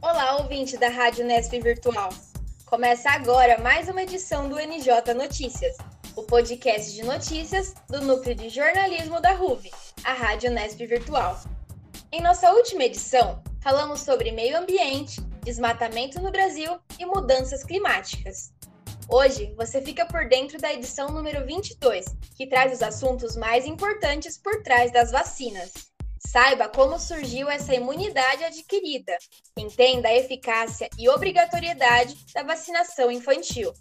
Olá, ouvinte da Rádio Nesp Virtual. Começa agora mais uma edição do NJ Notícias, o podcast de notícias do Núcleo de Jornalismo da RUV, a Rádio Nesp Virtual. Em nossa última edição, falamos sobre meio ambiente, desmatamento no Brasil e mudanças climáticas. Hoje, você fica por dentro da edição número 22, que traz os assuntos mais importantes por trás das vacinas. Saiba como surgiu essa imunidade adquirida. Entenda a eficácia e obrigatoriedade da vacinação infantil.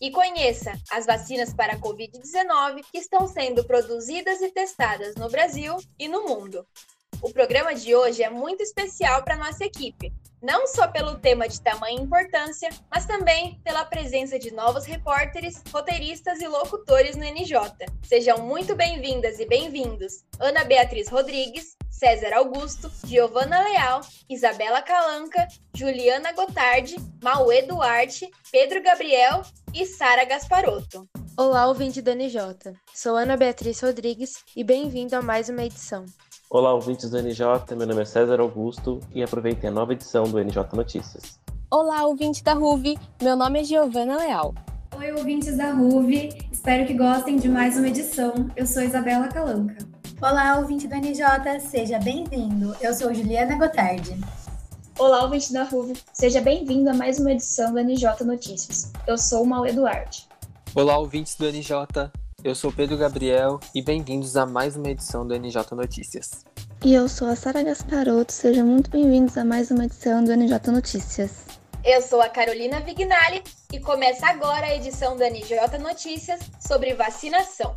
E conheça as vacinas para a Covid-19 que estão sendo produzidas e testadas no Brasil e no mundo. O programa de hoje é muito especial para nossa equipe, não só pelo tema de tamanha importância, mas também pela presença de novos repórteres, roteiristas e locutores no NJ. Sejam muito bem-vindas e bem-vindos Ana Beatriz Rodrigues, César Augusto, Giovana Leal, Isabela Calanca, Juliana Gotardi, Mauê Duarte, Pedro Gabriel e Sara Gasparotto. Olá, ouvinte do NJ. Sou Ana Beatriz Rodrigues e bem-vindo a mais uma edição. Olá, ouvintes do NJ. Meu nome é César Augusto e aproveitem a nova edição do NJ Notícias. Olá, ouvinte da RUV. Meu nome é Giovana Leal. Oi, ouvintes da RUV. Espero que gostem de mais uma edição. Eu sou Isabela Calanca. Olá, ouvinte do NJ. Seja bem-vindo. Eu sou Juliana Gotardi. Olá, ouvinte da RUV. Seja bem-vindo a mais uma edição do NJ Notícias. Eu sou o Mau Eduardo. Olá, ouvintes do NJ. Eu sou Pedro Gabriel e bem-vindos a mais uma edição do NJ Notícias. E eu sou a Sara Gasparotto, sejam muito bem-vindos a mais uma edição do NJ Notícias. Eu sou a Carolina Vignali e começa agora a edição do NJ Notícias sobre vacinação.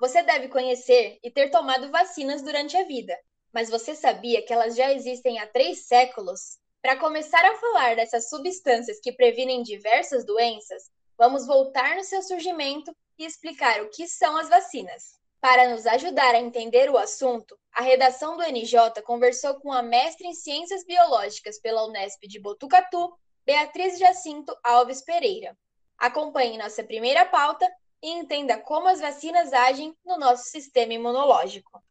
Você deve conhecer e ter tomado vacinas durante a vida, mas você sabia que elas já existem há três séculos? Para começar a falar dessas substâncias que previnem diversas doenças, vamos voltar no seu surgimento e explicar o que são as vacinas. Para nos ajudar a entender o assunto, a redação do NJ conversou com a mestre em Ciências Biológicas pela Unesp de Botucatu, Beatriz Jacinto Alves Pereira. Acompanhe nossa primeira pauta e entenda como as vacinas agem no nosso sistema imunológico.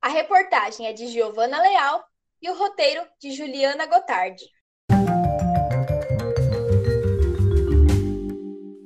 A reportagem é de Giovana Leal e o roteiro de Juliana Gotardi.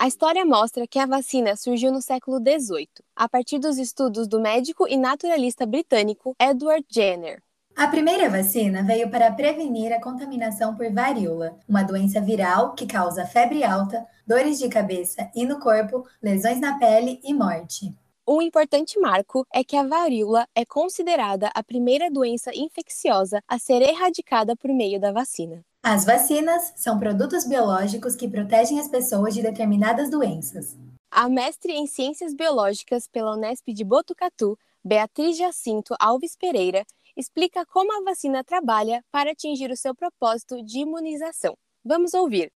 A história mostra que a vacina surgiu no século XVIII, a partir dos estudos do médico e naturalista britânico Edward Jenner. A primeira vacina veio para prevenir a contaminação por varíola, uma doença viral que causa febre alta, dores de cabeça e no corpo, lesões na pele e morte. Um importante marco é que a varíola é considerada a primeira doença infecciosa a ser erradicada por meio da vacina. As vacinas são produtos biológicos que protegem as pessoas de determinadas doenças. A mestre em Ciências Biológicas pela Unesp de Botucatu, Beatriz Jacinto Alves Pereira, explica como a vacina trabalha para atingir o seu propósito de imunização. Vamos ouvir.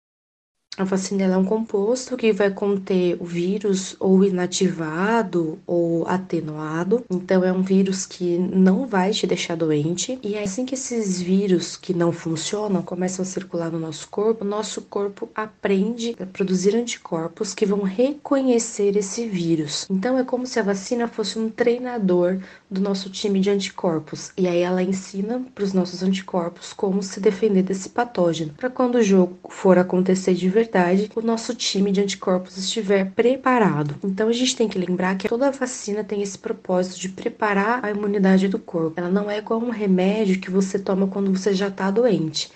A vacina é um composto que vai conter o vírus ou inativado ou atenuado. Então, é um vírus que não vai te deixar doente. E é assim que esses vírus que não funcionam começam a circular no nosso corpo, nosso corpo aprende a produzir anticorpos que vão reconhecer esse vírus. Então, é como se a vacina fosse um treinador do nosso time de anticorpos. E aí, ela ensina para os nossos anticorpos como se defender desse patógeno. Para quando o jogo for acontecer de verdade, o nosso time de anticorpos estiver preparado. Então a gente tem que lembrar que toda vacina tem esse propósito de preparar a imunidade do corpo. Ela não é igual um remédio que você toma quando você já está doente.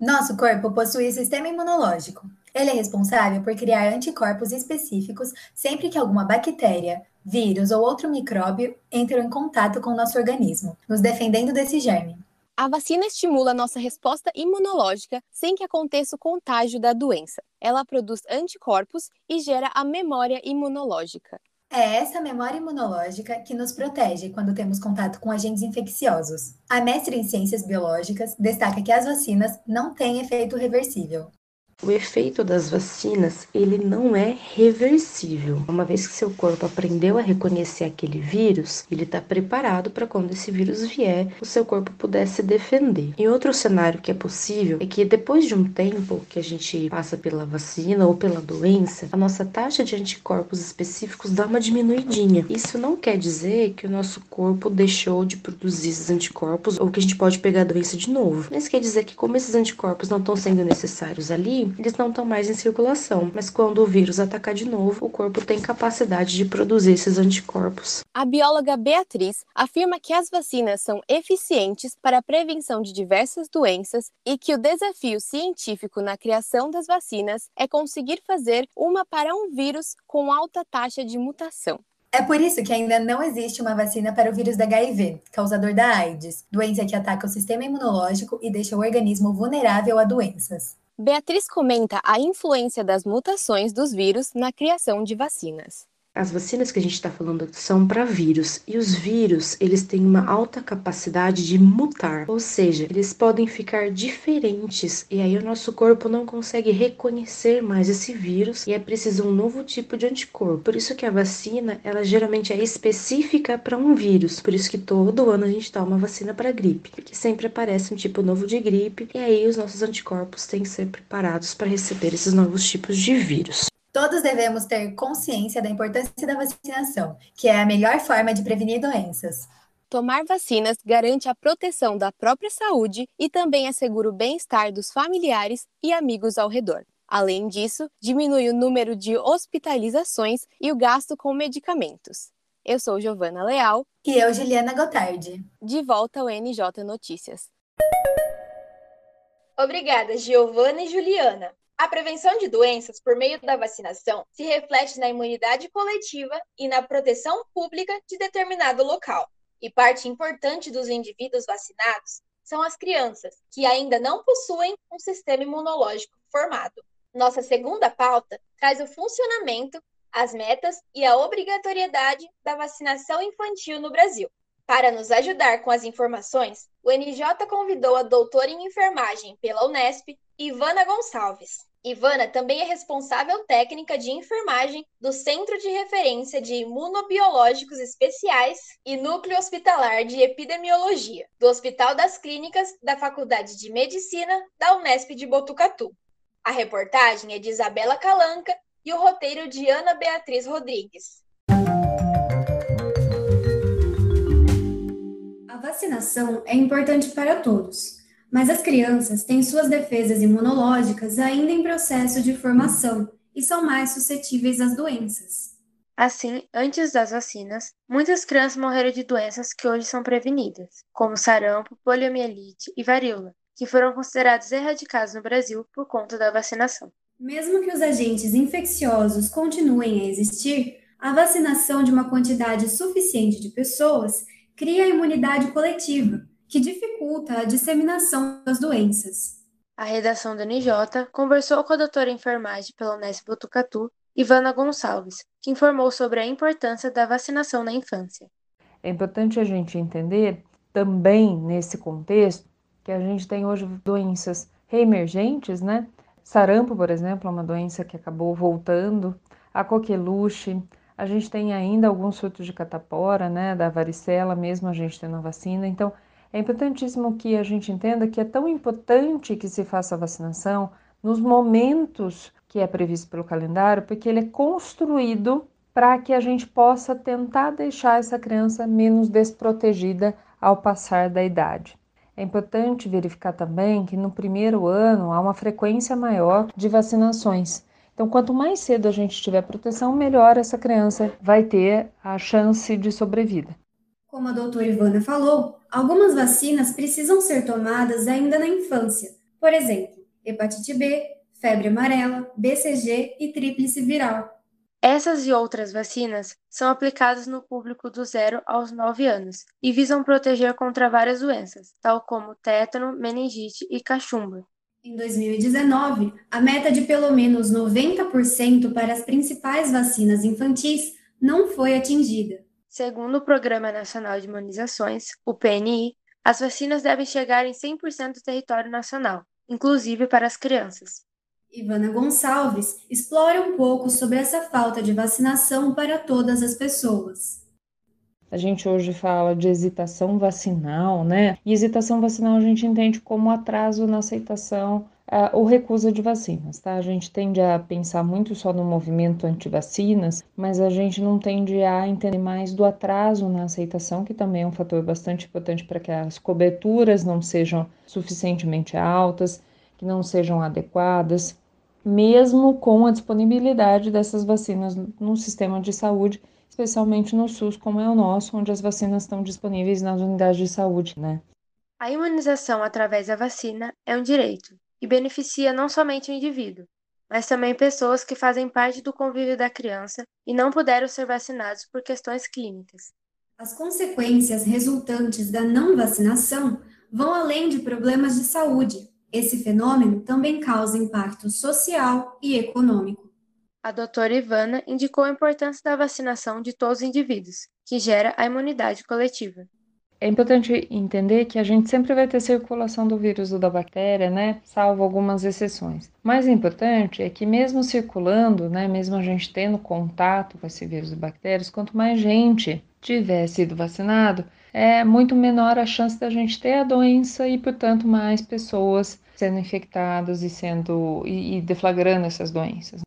Nosso corpo possui sistema imunológico. Ele é responsável por criar anticorpos específicos sempre que alguma bactéria, vírus ou outro micróbio entram em contato com o nosso organismo, nos defendendo desse germe. A vacina estimula nossa resposta imunológica sem que aconteça o contágio da doença. Ela produz anticorpos e gera a memória imunológica. É essa memória imunológica que nos protege quando temos contato com agentes infecciosos. A mestre em ciências biológicas destaca que as vacinas não têm efeito reversível. O efeito das vacinas, ele não é reversível. Uma vez que seu corpo aprendeu a reconhecer aquele vírus, ele está preparado para quando esse vírus vier, o seu corpo puder se defender. E outro cenário que é possível é que depois de um tempo que a gente passa pela vacina ou pela doença, a nossa taxa de anticorpos específicos dá uma diminuidinha. Isso não quer dizer que o nosso corpo deixou de produzir esses anticorpos ou que a gente pode pegar a doença de novo. Isso quer dizer que como esses anticorpos não estão sendo necessários ali, eles não estão mais em circulação, mas quando o vírus atacar de novo, o corpo tem capacidade de produzir esses anticorpos. A bióloga Beatriz afirma que as vacinas são eficientes para a prevenção de diversas doenças e que o desafio científico na criação das vacinas é conseguir fazer uma para um vírus com alta taxa de mutação. É por isso que ainda não existe uma vacina para o vírus da HIV, causador da AIDS, doença que ataca o sistema imunológico e deixa o organismo vulnerável a doenças. Beatriz comenta a influência das mutações dos vírus na criação de vacinas. As vacinas que a gente está falando são para vírus e os vírus eles têm uma alta capacidade de mutar, ou seja, eles podem ficar diferentes e aí o nosso corpo não consegue reconhecer mais esse vírus e é preciso um novo tipo de anticorpo. Por isso que a vacina ela geralmente é específica para um vírus. Por isso que todo ano a gente toma vacina para gripe, porque sempre aparece um tipo novo de gripe e aí os nossos anticorpos têm que ser preparados para receber esses novos tipos de vírus. Todos devemos ter consciência da importância da vacinação, que é a melhor forma de prevenir doenças. Tomar vacinas garante a proteção da própria saúde e também assegura o bem-estar dos familiares e amigos ao redor. Além disso, diminui o número de hospitalizações e o gasto com medicamentos. Eu sou Giovana Leal. E eu, Juliana Gotardi. De volta ao NJ Notícias. Obrigada, Giovana e Juliana. A prevenção de doenças por meio da vacinação se reflete na imunidade coletiva e na proteção pública de determinado local. E parte importante dos indivíduos vacinados são as crianças, que ainda não possuem um sistema imunológico formado. Nossa segunda pauta traz o funcionamento, as metas e a obrigatoriedade da vacinação infantil no Brasil. Para nos ajudar com as informações, o NJ convidou a doutora em enfermagem pela Unesp, Ivana Gonçalves. Ivana também é responsável técnica de enfermagem do Centro de Referência de Imunobiológicos Especiais e Núcleo Hospitalar de Epidemiologia, do Hospital das Clínicas da Faculdade de Medicina da Unesp de Botucatu. A reportagem é de Isabela Calanca e o roteiro de Ana Beatriz Rodrigues. A vacinação é importante para todos mas as crianças têm suas defesas imunológicas ainda em processo de formação e são mais suscetíveis às doenças. Assim, antes das vacinas, muitas crianças morreram de doenças que hoje são prevenidas, como sarampo, poliomielite e varíola, que foram considerados erradicados no Brasil por conta da vacinação. Mesmo que os agentes infecciosos continuem a existir, a vacinação de uma quantidade suficiente de pessoas cria a imunidade coletiva, que dificulta a disseminação das doenças. A redação da NJ conversou com a doutora em enfermagem pela Unesp Botucatu, Ivana Gonçalves, que informou sobre a importância da vacinação na infância. É importante a gente entender também nesse contexto que a gente tem hoje doenças reemergentes, né? Sarampo, por exemplo, é uma doença que acabou voltando, a coqueluche, a gente tem ainda alguns surtos de catapora, né, da varicela, mesmo a gente tendo a vacina. Então, é importantíssimo que a gente entenda que é tão importante que se faça a vacinação nos momentos que é previsto pelo calendário, porque ele é construído para que a gente possa tentar deixar essa criança menos desprotegida ao passar da idade. É importante verificar também que no primeiro ano há uma frequência maior de vacinações. Então, quanto mais cedo a gente tiver proteção, melhor essa criança vai ter a chance de sobrevida. Como a doutora Ivana falou, algumas vacinas precisam ser tomadas ainda na infância. Por exemplo, hepatite B, febre amarela, BCG e tríplice viral. Essas e outras vacinas são aplicadas no público do 0 aos 9 anos e visam proteger contra várias doenças, tal como tétano, meningite e cachumba. Em 2019, a meta de pelo menos 90% para as principais vacinas infantis não foi atingida. Segundo o Programa Nacional de Imunizações, o PNI, as vacinas devem chegar em 100% do território nacional, inclusive para as crianças. Ivana Gonçalves explora um pouco sobre essa falta de vacinação para todas as pessoas. A gente hoje fala de hesitação vacinal, né? E hesitação vacinal a gente entende como atraso na aceitação uh, ou recusa de vacinas, tá? A gente tende a pensar muito só no movimento anti-vacinas, mas a gente não tende a entender mais do atraso na aceitação, que também é um fator bastante importante para que as coberturas não sejam suficientemente altas, que não sejam adequadas, mesmo com a disponibilidade dessas vacinas no sistema de saúde especialmente no SUS, como é o nosso, onde as vacinas estão disponíveis nas unidades de saúde, né? A imunização através da vacina é um direito e beneficia não somente o indivíduo, mas também pessoas que fazem parte do convívio da criança e não puderam ser vacinados por questões clínicas. As consequências resultantes da não vacinação vão além de problemas de saúde. Esse fenômeno também causa impacto social e econômico. A doutora Ivana indicou a importância da vacinação de todos os indivíduos, que gera a imunidade coletiva. É importante entender que a gente sempre vai ter circulação do vírus ou da bactéria, né? Salvo algumas exceções. Mais importante é que mesmo circulando, né, mesmo a gente tendo contato com esse vírus e bactérias, quanto mais gente tiver sido vacinado, é muito menor a chance da gente ter a doença e, portanto, mais pessoas sendo infectadas e sendo e, e deflagrando essas doenças.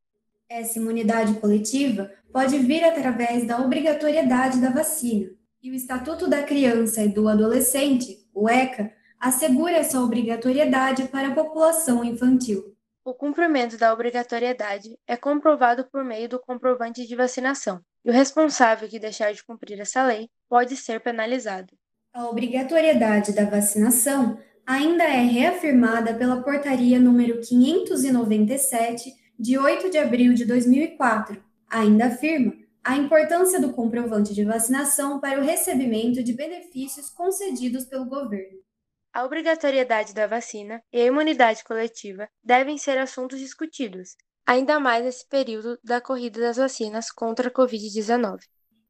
Essa imunidade coletiva pode vir através da obrigatoriedade da vacina, e o Estatuto da Criança e do Adolescente, o ECA, assegura essa obrigatoriedade para a população infantil. O cumprimento da obrigatoriedade é comprovado por meio do comprovante de vacinação, e o responsável que deixar de cumprir essa lei pode ser penalizado. A obrigatoriedade da vacinação ainda é reafirmada pela Portaria número 597 de 8 de abril de 2004, ainda afirma a importância do comprovante de vacinação para o recebimento de benefícios concedidos pelo governo. A obrigatoriedade da vacina e a imunidade coletiva devem ser assuntos discutidos, ainda mais nesse período da corrida das vacinas contra a Covid-19.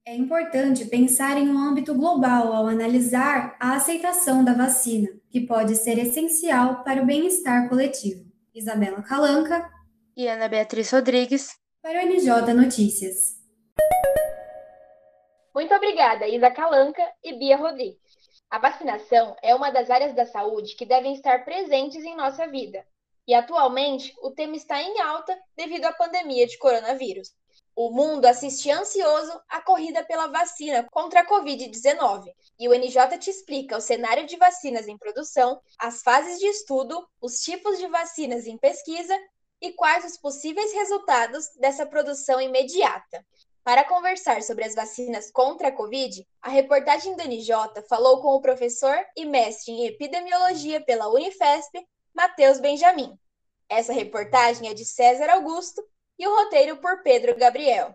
É importante pensar em um âmbito global ao analisar a aceitação da vacina, que pode ser essencial para o bem-estar coletivo. Isabela Calanca, e Ana Beatriz Rodrigues para o NJ Notícias. Muito obrigada, Isa Calanca e Bia Rodrigues. A vacinação é uma das áreas da saúde que devem estar presentes em nossa vida. E atualmente o tema está em alta devido à pandemia de coronavírus. O mundo assiste ansioso à corrida pela vacina contra a Covid-19. E o NJ te explica o cenário de vacinas em produção, as fases de estudo, os tipos de vacinas em pesquisa e quais os possíveis resultados dessa produção imediata. Para conversar sobre as vacinas contra a Covid, a reportagem do NJ falou com o professor e mestre em epidemiologia pela Unifesp, Matheus Benjamin. Essa reportagem é de César Augusto e o roteiro por Pedro Gabriel.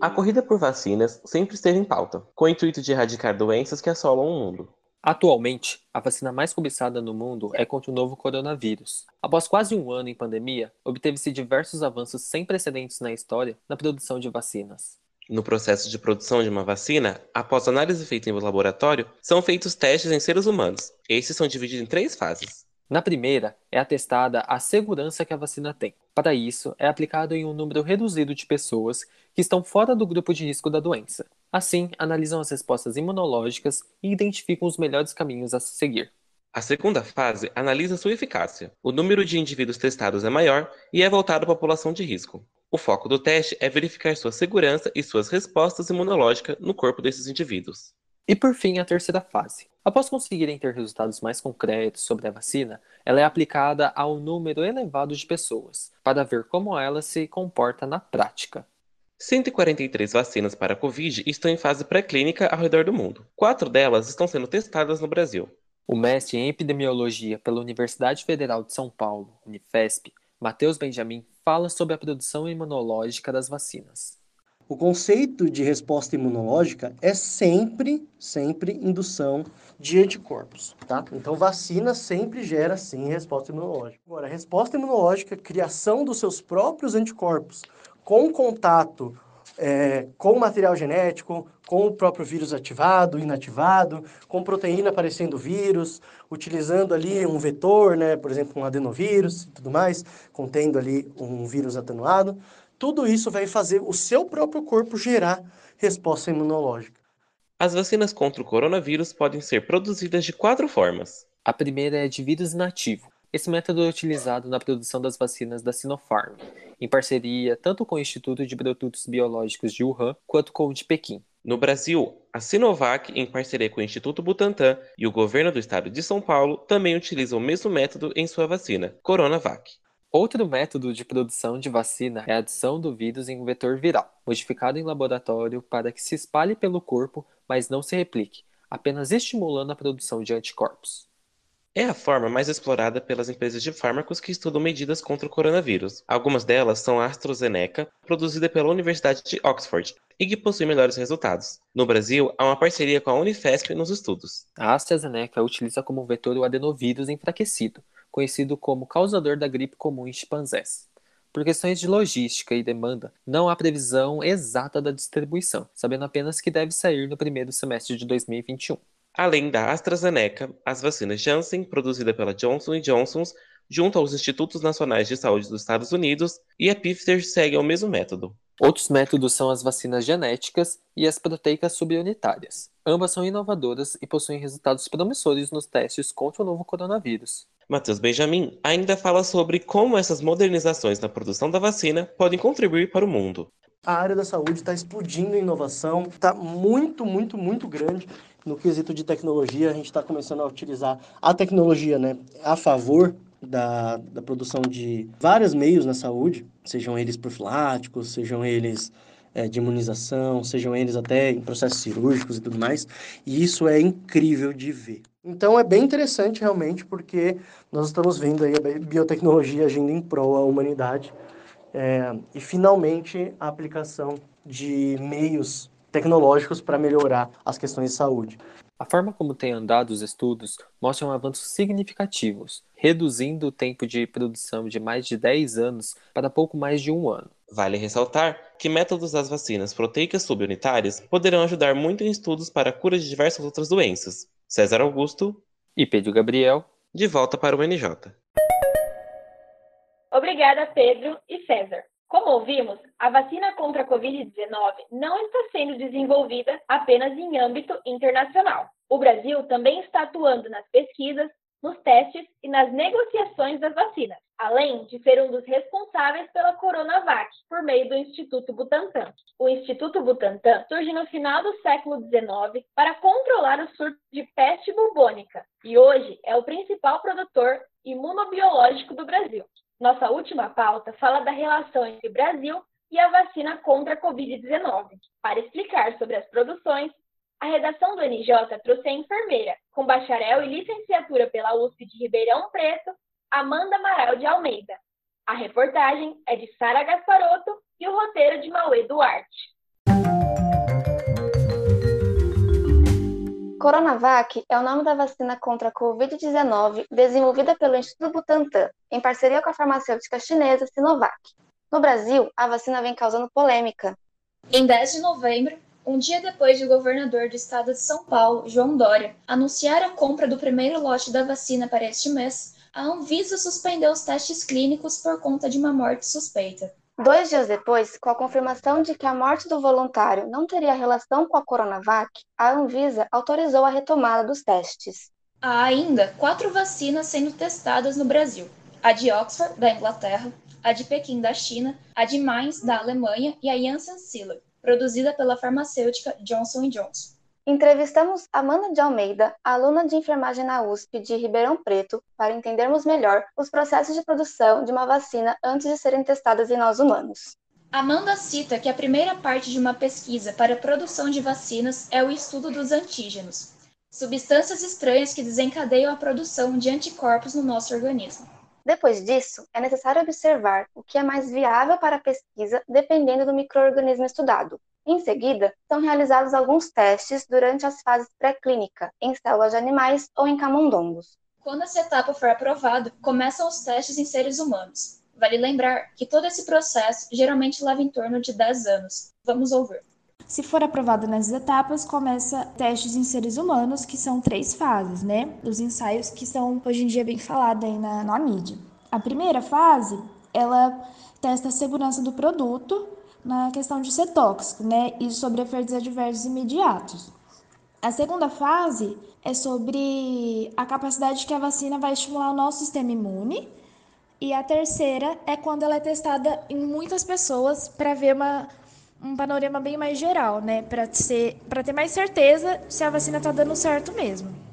A corrida por vacinas sempre esteve em pauta, com o intuito de erradicar doenças que assolam o mundo. Atualmente, a vacina mais cobiçada no mundo é contra o novo coronavírus. Após quase um ano em pandemia, obteve-se diversos avanços sem precedentes na história na produção de vacinas. No processo de produção de uma vacina, após análise feita em laboratório, são feitos testes em seres humanos. Estes são divididos em três fases. Na primeira, é atestada a segurança que a vacina tem. Para isso, é aplicado em um número reduzido de pessoas que estão fora do grupo de risco da doença. Assim, analisam as respostas imunológicas e identificam os melhores caminhos a se seguir. A segunda fase analisa sua eficácia. O número de indivíduos testados é maior e é voltado à população de risco. O foco do teste é verificar sua segurança e suas respostas imunológicas no corpo desses indivíduos. E por fim, a terceira fase. Após conseguirem ter resultados mais concretos sobre a vacina, ela é aplicada a um número elevado de pessoas, para ver como ela se comporta na prática. 143 vacinas para a Covid estão em fase pré-clínica ao redor do mundo. Quatro delas estão sendo testadas no Brasil. O mestre em epidemiologia pela Universidade Federal de São Paulo, Unifesp, Matheus Benjamin, fala sobre a produção imunológica das vacinas. O conceito de resposta imunológica é sempre, sempre indução de anticorpos, tá? Então, vacina sempre gera, sim, resposta imunológica. Agora, resposta imunológica, criação dos seus próprios anticorpos com contato é, com material genético, com o próprio vírus ativado, inativado, com proteína parecendo vírus, utilizando ali um vetor, né, por exemplo, um adenovírus e tudo mais, contendo ali um vírus atenuado. Tudo isso vai fazer o seu próprio corpo gerar resposta imunológica. As vacinas contra o coronavírus podem ser produzidas de quatro formas. A primeira é de vírus inativo. Esse método é utilizado na produção das vacinas da Sinopharm, em parceria tanto com o Instituto de Produtos Biológicos de Wuhan quanto com o de Pequim. No Brasil, a Sinovac, em parceria com o Instituto Butantan e o governo do estado de São Paulo, também utilizam o mesmo método em sua vacina, Coronavac. Outro método de produção de vacina é a adição do vírus em um vetor viral, modificado em laboratório para que se espalhe pelo corpo, mas não se replique, apenas estimulando a produção de anticorpos. É a forma mais explorada pelas empresas de fármacos que estudam medidas contra o coronavírus. Algumas delas são a AstraZeneca, produzida pela Universidade de Oxford, e que possui melhores resultados. No Brasil, há uma parceria com a Unifesp nos estudos. A AstraZeneca utiliza como vetor o adenovírus enfraquecido, conhecido como causador da gripe comum em chimpanzés. Por questões de logística e demanda, não há previsão exata da distribuição, sabendo apenas que deve sair no primeiro semestre de 2021. Além da AstraZeneca, as vacinas Janssen, produzida pela Johnson Johnson, junto aos Institutos Nacionais de Saúde dos Estados Unidos, e a Pfizer seguem o mesmo método. Outros métodos são as vacinas genéticas e as proteicas subunitárias. Ambas são inovadoras e possuem resultados promissores nos testes contra o novo coronavírus. Matheus Benjamin ainda fala sobre como essas modernizações na produção da vacina podem contribuir para o mundo. A área da saúde está explodindo em inovação, está muito, muito, muito grande no quesito de tecnologia. A gente está começando a utilizar a tecnologia né, a favor da, da produção de vários meios na saúde, sejam eles profiláticos, sejam eles é, de imunização, sejam eles até em processos cirúrgicos e tudo mais. E isso é incrível de ver. Então é bem interessante realmente, porque nós estamos vendo aí a biotecnologia agindo em prol à humanidade é, e finalmente a aplicação de meios tecnológicos para melhorar as questões de saúde. A forma como tem andado os estudos mostra avanços significativos, reduzindo o tempo de produção de mais de 10 anos para pouco mais de um ano. Vale ressaltar que métodos das vacinas proteicas subunitárias poderão ajudar muito em estudos para a cura de diversas outras doenças. César Augusto e Pedro Gabriel, de volta para o NJ. Obrigada, Pedro e César. Como ouvimos, a vacina contra a Covid-19 não está sendo desenvolvida apenas em âmbito internacional. O Brasil também está atuando nas pesquisas, nos testes e nas negociações das vacinas, além de ser um dos responsáveis pela Coronavac, por meio do Instituto Butantan. O Instituto Butantan surge no final do século XIX para controlar o surto de peste bubônica e hoje é o principal produtor imunobiológico do Brasil. Nossa última pauta fala da relação entre o Brasil e a vacina contra a Covid-19. Para explicar sobre as produções, a redação do NJ trouxe a enfermeira, com bacharel e licenciatura pela USP de Ribeirão Preto, Amanda Amaral de Almeida. A reportagem é de Sara Gasparotto e o roteiro de Mauê Duarte. Coronavac é o nome da vacina contra a Covid-19 desenvolvida pelo Instituto Butantan, em parceria com a farmacêutica chinesa Sinovac. No Brasil, a vacina vem causando polêmica. Em 10 de novembro, um dia depois de o governador do estado de São Paulo, João Dória, anunciar a compra do primeiro lote da vacina para este mês, a Anvisa suspendeu os testes clínicos por conta de uma morte suspeita. Dois dias depois, com a confirmação de que a morte do voluntário não teria relação com a Coronavac, a Anvisa autorizou a retomada dos testes. Há ainda quatro vacinas sendo testadas no Brasil: a de Oxford, da Inglaterra, a de Pequim, da China, a de Mainz, da Alemanha e a Janssen Siller, produzida pela farmacêutica Johnson Johnson. Entrevistamos Amanda de Almeida, aluna de enfermagem na USP de Ribeirão Preto, para entendermos melhor os processos de produção de uma vacina antes de serem testadas em nós humanos. Amanda cita que a primeira parte de uma pesquisa para a produção de vacinas é o estudo dos antígenos, substâncias estranhas que desencadeiam a produção de anticorpos no nosso organismo. Depois disso, é necessário observar o que é mais viável para a pesquisa dependendo do microorganismo estudado, em seguida, são realizados alguns testes durante as fases pré-clínica, em células de animais ou em camundongos. Quando essa etapa for aprovada, começam os testes em seres humanos. Vale lembrar que todo esse processo geralmente leva em torno de 10 anos. Vamos ouvir. Se for aprovado nessas etapas, começa testes em seres humanos, que são três fases, né? Os ensaios que são hoje em dia bem falados aí na, na mídia. A primeira fase, ela testa a segurança do produto na questão de ser tóxico, né? E sobre efeitos adversos imediatos. A segunda fase é sobre a capacidade que a vacina vai estimular o nosso sistema imune. E a terceira é quando ela é testada em muitas pessoas para ver uma, um panorama bem mais geral, né? Para ter mais certeza se a vacina está dando certo mesmo.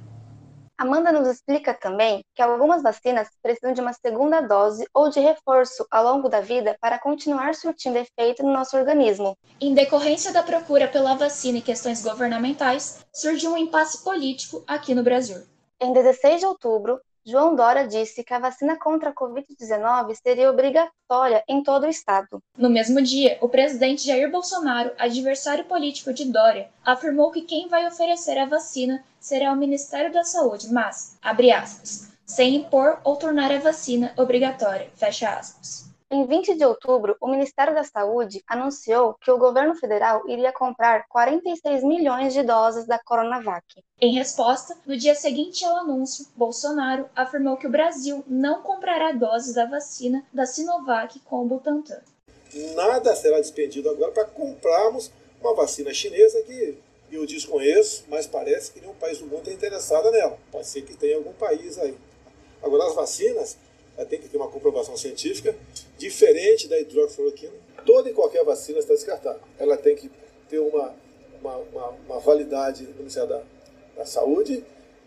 Amanda nos explica também que algumas vacinas precisam de uma segunda dose ou de reforço ao longo da vida para continuar surtindo efeito no nosso organismo. Em decorrência da procura pela vacina e questões governamentais, surgiu um impasse político aqui no Brasil. Em 16 de outubro, João Dória disse que a vacina contra a Covid-19 seria obrigatória em todo o estado. No mesmo dia, o presidente Jair Bolsonaro, adversário político de Dória, afirmou que quem vai oferecer a vacina será o Ministério da Saúde, mas, abre aspas, sem impor ou tornar a vacina obrigatória, fecha aspas. Em 20 de outubro, o Ministério da Saúde anunciou que o governo federal iria comprar 46 milhões de doses da Coronavac. Em resposta, no dia seguinte ao anúncio, Bolsonaro afirmou que o Brasil não comprará doses da vacina da Sinovac com o Butantan. Nada será despendido agora para comprarmos uma vacina chinesa que eu desconheço, mas parece que nenhum país do mundo está interessado nela. Pode ser que tenha algum país aí. Agora, as vacinas tem que ter uma comprovação científica diferente da hidroxicloroquina. Toda e qualquer vacina está descartada. Ela tem que ter uma, uma, uma, uma validade no Ministério da, da Saúde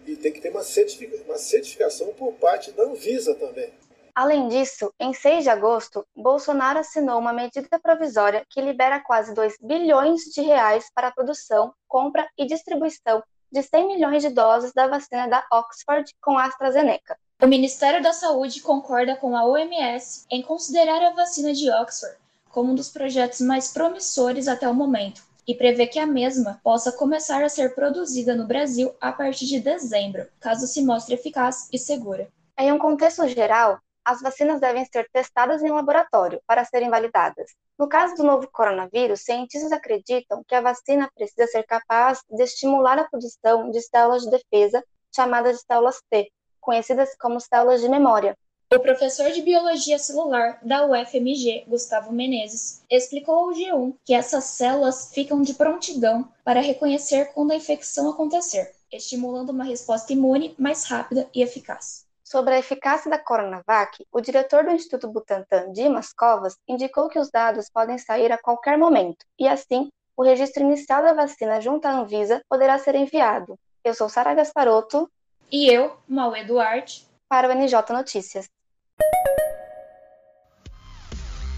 e tem que ter uma, certific, uma certificação por parte da Anvisa também. Além disso, em 6 de agosto, Bolsonaro assinou uma medida provisória que libera quase 2 bilhões de reais para a produção, compra e distribuição de 100 milhões de doses da vacina da Oxford com AstraZeneca. O Ministério da Saúde concorda com a OMS em considerar a vacina de Oxford como um dos projetos mais promissores até o momento e prevê que a mesma possa começar a ser produzida no Brasil a partir de dezembro, caso se mostre eficaz e segura. Em um contexto geral, as vacinas devem ser testadas em laboratório para serem validadas. No caso do novo coronavírus, cientistas acreditam que a vacina precisa ser capaz de estimular a produção de células de defesa, chamadas de células T, conhecidas como células de memória. O professor de biologia celular da UFMG, Gustavo Menezes, explicou ao G1 que essas células ficam de prontidão para reconhecer quando a infecção acontecer, estimulando uma resposta imune mais rápida e eficaz. Sobre a eficácia da Coronavac, o diretor do Instituto Butantan, Dimas Covas, indicou que os dados podem sair a qualquer momento e, assim, o registro inicial da vacina junto à Anvisa poderá ser enviado. Eu sou Sara Gasparotto e eu, Mauê Duarte, para o NJ Notícias.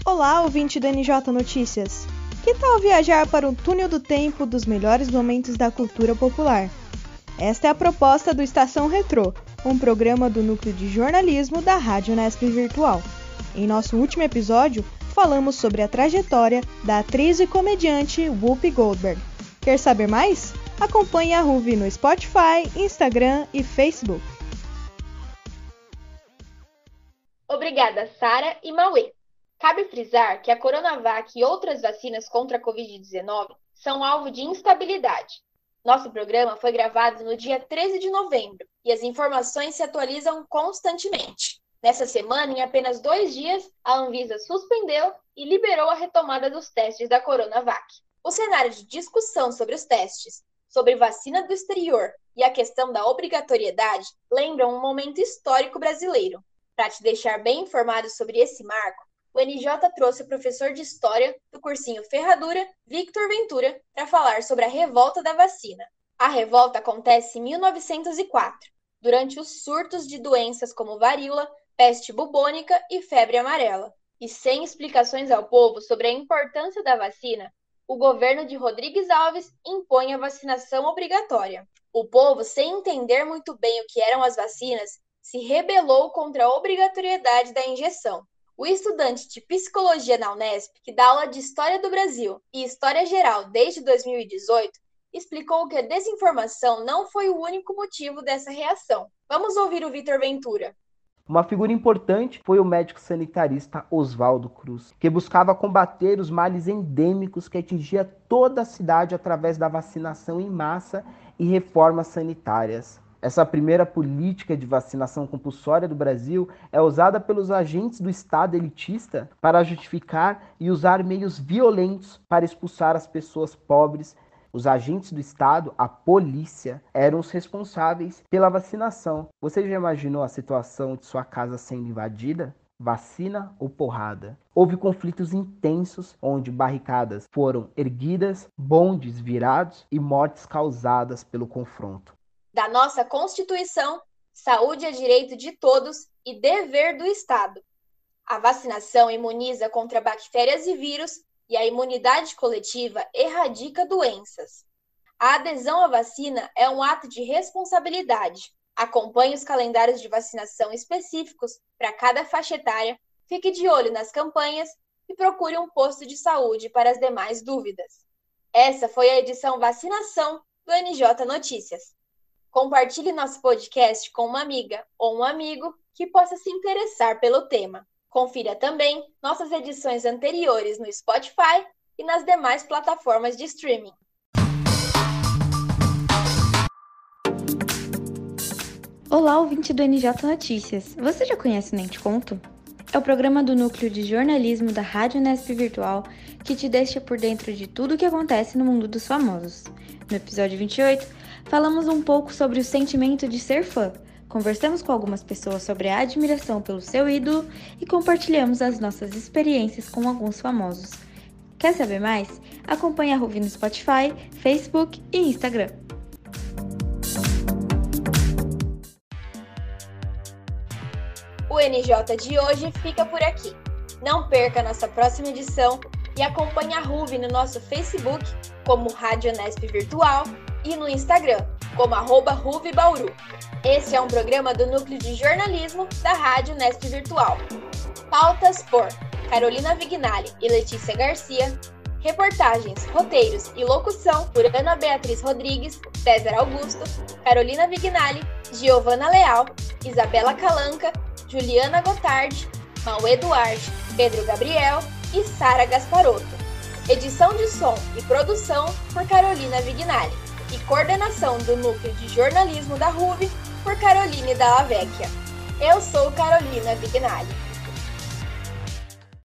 Olá, ouvinte do NJ Notícias. Que tal viajar para o túnel do tempo dos melhores momentos da cultura popular? Esta é a proposta do Estação Retrô, um programa do núcleo de jornalismo da Rádio Nesp Virtual. Em nosso último episódio, falamos sobre a trajetória da atriz e comediante Whoopi Goldberg. Quer saber mais? Acompanhe a Ruve no Spotify, Instagram e Facebook. Obrigada, Sara e Mauê. Cabe frisar que a Coronavac e outras vacinas contra a Covid-19 são alvo de instabilidade. Nosso programa foi gravado no dia 13 de novembro e as informações se atualizam constantemente. Nessa semana, em apenas dois dias, a Anvisa suspendeu e liberou a retomada dos testes da Coronavac. O cenário de discussão sobre os testes, sobre vacina do exterior e a questão da obrigatoriedade lembram um momento histórico brasileiro. Para te deixar bem informado sobre esse marco, o NJ trouxe o professor de História do cursinho Ferradura, Victor Ventura, para falar sobre a revolta da vacina. A revolta acontece em 1904, durante os surtos de doenças como varíola, peste bubônica e febre amarela. E sem explicações ao povo sobre a importância da vacina, o governo de Rodrigues Alves impõe a vacinação obrigatória. O povo, sem entender muito bem o que eram as vacinas, se rebelou contra a obrigatoriedade da injeção. O estudante de psicologia na Unesp, que dá aula de História do Brasil e História Geral desde 2018, explicou que a desinformação não foi o único motivo dessa reação. Vamos ouvir o Vitor Ventura. Uma figura importante foi o médico sanitarista Oswaldo Cruz, que buscava combater os males endêmicos que atingia toda a cidade através da vacinação em massa e reformas sanitárias. Essa primeira política de vacinação compulsória do Brasil é usada pelos agentes do Estado elitista para justificar e usar meios violentos para expulsar as pessoas pobres. Os agentes do Estado, a polícia, eram os responsáveis pela vacinação. Você já imaginou a situação de sua casa sendo invadida? Vacina ou porrada? Houve conflitos intensos onde barricadas foram erguidas, bondes virados e mortes causadas pelo confronto da nossa Constituição, saúde é direito de todos e dever do Estado. A vacinação imuniza contra bactérias e vírus e a imunidade coletiva erradica doenças. A adesão à vacina é um ato de responsabilidade. Acompanhe os calendários de vacinação específicos para cada faixa etária, fique de olho nas campanhas e procure um posto de saúde para as demais dúvidas. Essa foi a edição Vacinação do NJ Notícias. Compartilhe nosso podcast com uma amiga ou um amigo que possa se interessar pelo tema. Confira também nossas edições anteriores no Spotify e nas demais plataformas de streaming. Olá, ouvinte do NJ Notícias. Você já conhece o Nem Te Conto? É o programa do núcleo de jornalismo da Rádio Nesp Virtual que te deixa por dentro de tudo o que acontece no mundo dos famosos. No episódio 28, falamos um pouco sobre o sentimento de ser fã. Conversamos com algumas pessoas sobre a admiração pelo seu ídolo e compartilhamos as nossas experiências com alguns famosos. Quer saber mais? Acompanhe a Ruvi no Spotify, Facebook e Instagram. O NJ de hoje fica por aqui. Não perca nossa próxima edição e acompanhe a Ruve no nosso Facebook como Rádio Nesp Virtual e no Instagram, como arroba Ruvibauru. Esse é um programa do Núcleo de Jornalismo da Rádio Nesp Virtual. Pautas por Carolina Vignali e Letícia Garcia. Reportagens, roteiros e locução por Ana Beatriz Rodrigues, César Augusto, Carolina Vignali, Giovana Leal, Isabela Calanca, Juliana Gotardi, Mauê Duarte, Pedro Gabriel e Sara Gasparotto. Edição de som e produção por Carolina Vignali e coordenação do Núcleo de Jornalismo da RUV por Caroline Dalla Vecchia. Eu sou Carolina Vignali.